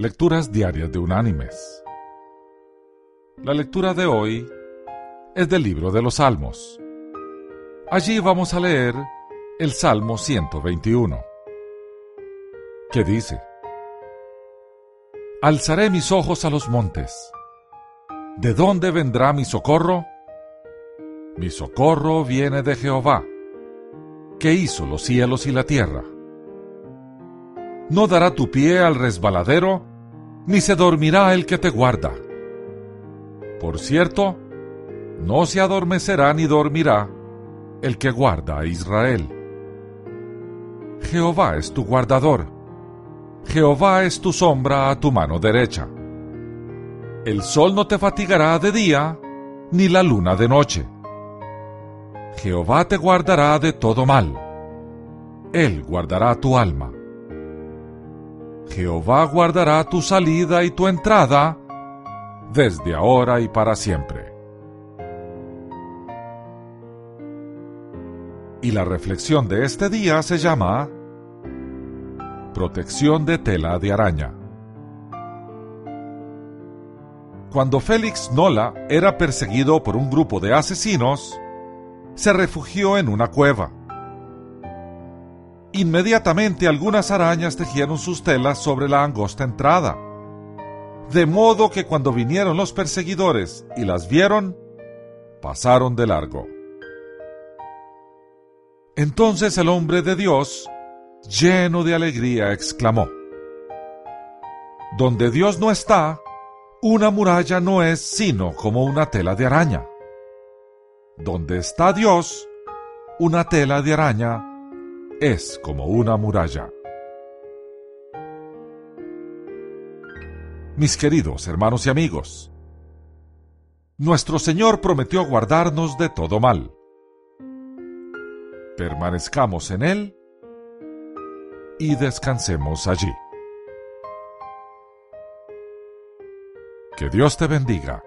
Lecturas Diarias de Unánimes. La lectura de hoy es del libro de los Salmos. Allí vamos a leer el Salmo 121, que dice, Alzaré mis ojos a los montes. ¿De dónde vendrá mi socorro? Mi socorro viene de Jehová, que hizo los cielos y la tierra. No dará tu pie al resbaladero, ni se dormirá el que te guarda. Por cierto, no se adormecerá ni dormirá el que guarda a Israel. Jehová es tu guardador. Jehová es tu sombra a tu mano derecha. El sol no te fatigará de día, ni la luna de noche. Jehová te guardará de todo mal. Él guardará tu alma. Jehová guardará tu salida y tu entrada desde ahora y para siempre. Y la reflexión de este día se llama Protección de tela de araña. Cuando Félix Nola era perseguido por un grupo de asesinos, se refugió en una cueva. Inmediatamente algunas arañas tejieron sus telas sobre la angosta entrada. De modo que cuando vinieron los perseguidores y las vieron, pasaron de largo. Entonces el hombre de Dios, lleno de alegría, exclamó, Donde Dios no está, una muralla no es sino como una tela de araña. Donde está Dios, una tela de araña es como una muralla. Mis queridos hermanos y amigos, nuestro Señor prometió guardarnos de todo mal. Permanezcamos en Él y descansemos allí. Que Dios te bendiga.